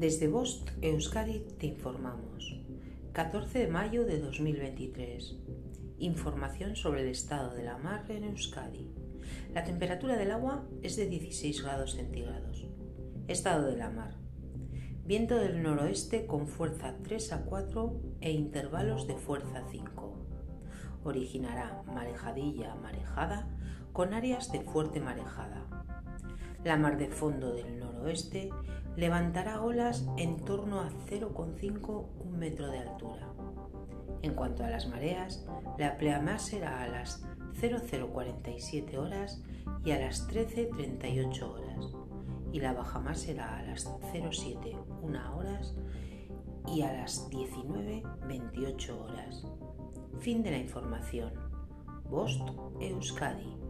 Desde Bost Euskadi te informamos. 14 de mayo de 2023. Información sobre el estado de la mar en Euskadi. La temperatura del agua es de 16 grados centígrados. Estado de la mar. Viento del noroeste con fuerza 3 a 4 e intervalos de fuerza 5. Originará marejadilla marejada con áreas de fuerte marejada. La mar de fondo del noroeste levantará olas en torno a 0,5 un metro de altura. En cuanto a las mareas, la pleamar será a las 0047 horas y a las 13.38 horas, y la bajamar será a las 07.1 horas y a las 19.28 horas. Fin de la información. Bost Euskadi